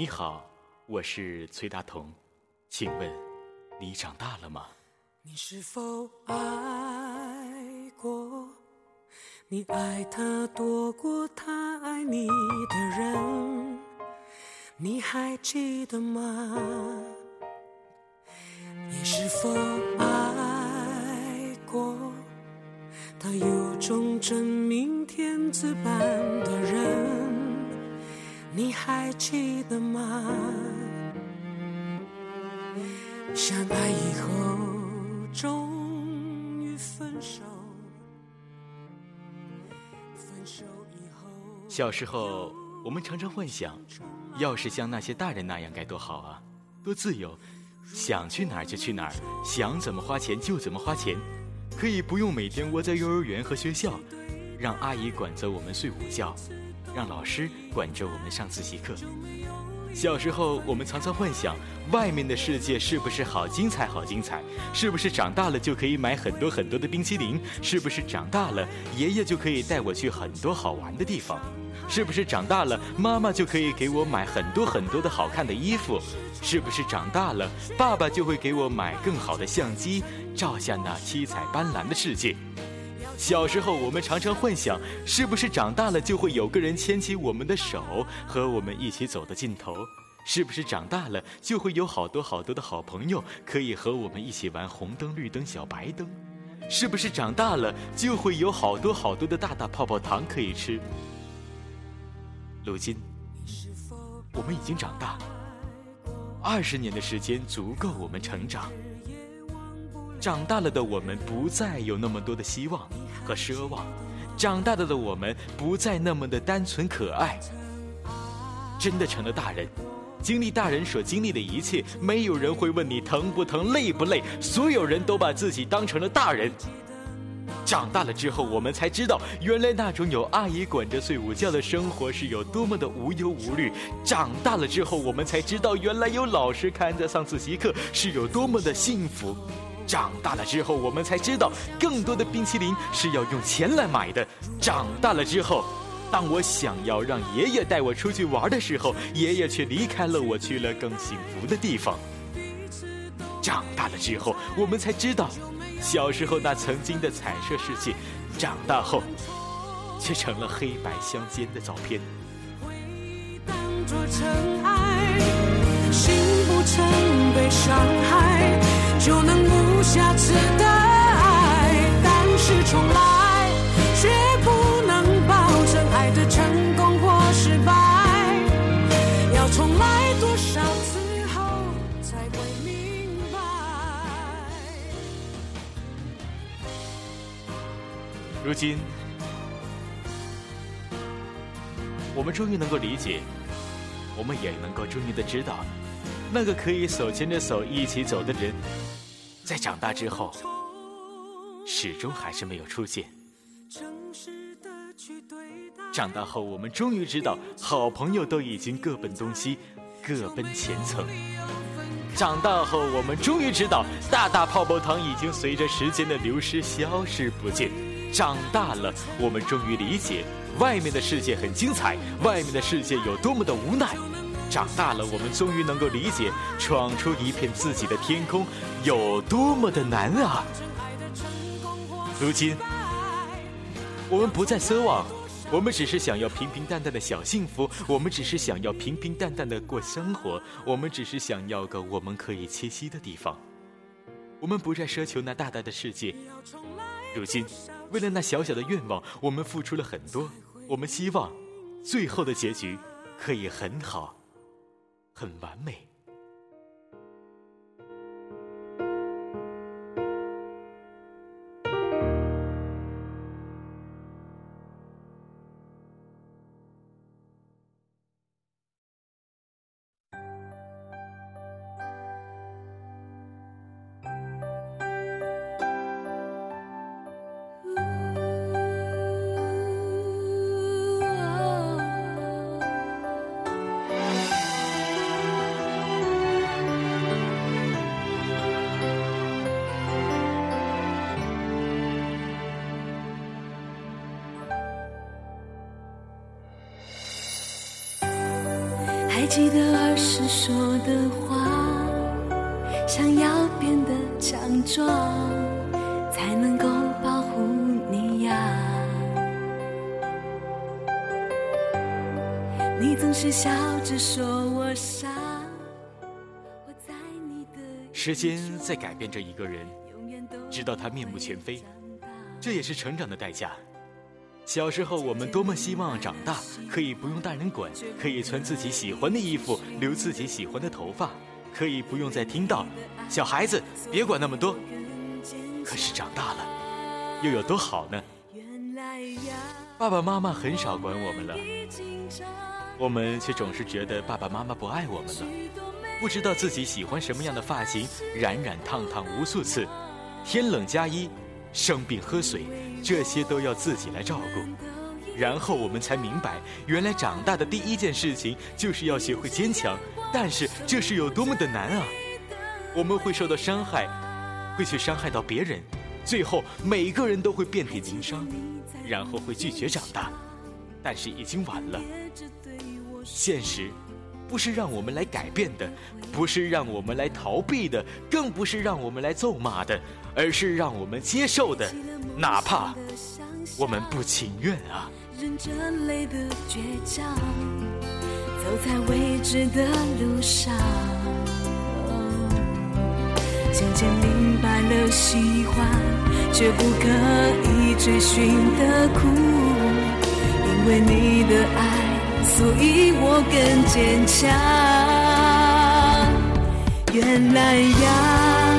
你好，我是崔大同，请问你长大了吗？你是否爱过？你爱他多过他爱你的人，你还记得吗？你是否爱过？他有种真命天子般的，你还记得吗？相爱以后，终于分手。分手以后，小时候，我们常常幻想，要是像那些大人那样该多好啊，多自由，想去哪儿就去哪儿，想怎么花钱就怎么花钱，可以不用每天窝在幼儿园和学校，让阿姨管着我们睡午觉，让老师管着我们上自习课。小时候，我们常常幻想外面的世界是不是好精彩，好精彩？是不是长大了就可以买很多很多的冰淇淋？是不是长大了爷爷就可以带我去很多好玩的地方？是不是长大了妈妈就可以给我买很多很多的好看的衣服？是不是长大了爸爸就会给我买更好的相机，照下那七彩斑斓的世界？小时候，我们常常幻想，是不是长大了就会有个人牵起我们的手，和我们一起走到尽头？是不是长大了就会有好多好多的好朋友，可以和我们一起玩红灯、绿灯、小白灯？是不是长大了就会有好多好多的大大泡泡糖可以吃？如今，我们已经长大，二十年的时间足够我们成长。长大了的我们不再有那么多的希望和奢望，长大了的我们不再那么的单纯可爱。真的成了大人，经历大人所经历的一切，没有人会问你疼不疼、累不累，所有人都把自己当成了大人。长大了之后，我们才知道，原来那种有阿姨管着睡午觉的生活是有多么的无忧无虑。长大了之后，我们才知道，原来有老师看着上自习课是有多么的幸福。长大了之后，我们才知道，更多的冰淇淋是要用钱来买的。长大了之后，当我想要让爷爷带我出去玩的时候，爷爷却离开了我，去了更幸福的地方。长大了之后，我们才知道，小时候那曾经的彩色世界，长大后却成了黑白相间的照片。当作尘埃，心不曾被伤害，如今，我们终于能够理解，我们也能够终于的知道，那个可以手牵着手一起走的人，在长大之后，始终还是没有出现。长大后，我们终于知道，好朋友都已经各奔东西，各奔前程。长大后，我们终于知道，大大泡泡糖已经随着时间的流失消失不见。长大了，我们终于理解，外面的世界很精彩，外面的世界有多么的无奈。长大了，我们终于能够理解，闯出一片自己的天空有多么的难啊！如今，我们不再奢望，我们只是想要平平淡淡的小幸福，我们只是想要平平淡淡的过生活，我们只是想要个我们可以栖息的地方。我们不再奢求那大大的世界。如今，为了那小小的愿望，我们付出了很多。我们希望，最后的结局可以很好，很完美。记得儿时说的话，想要变得强壮，才能够保护你呀。你总是笑着说我傻，我在你的时间在改变着一个人，直到他面目全非这也是成长的代价。小时候，我们多么希望长大可以不用大人管，可以穿自己喜欢的衣服，留自己喜欢的头发，可以不用再听到“小孩子别管那么多”。可是长大了，又有多好呢？爸爸妈妈很少管我们了，我们却总是觉得爸爸妈妈不爱我们了。不知道自己喜欢什么样的发型，染染烫烫无数次，天冷加衣，生病喝水，这些都要自己来照顾。然后我们才明白，原来长大的第一件事情就是要学会坚强，但是这是有多么的难啊！我们会受到伤害，会去伤害到别人，最后每个人都会遍体鳞伤，然后会拒绝长大，但是已经晚了。现实不是让我们来改变的，不是让我们来逃避的，更不是让我们来咒骂的，而是让我们接受的，哪怕我们不情愿啊！忍着泪的倔强，走在未知的路上。渐渐明白了喜欢，却不可以追寻的苦。因为你的爱，所以我更坚强。原来呀。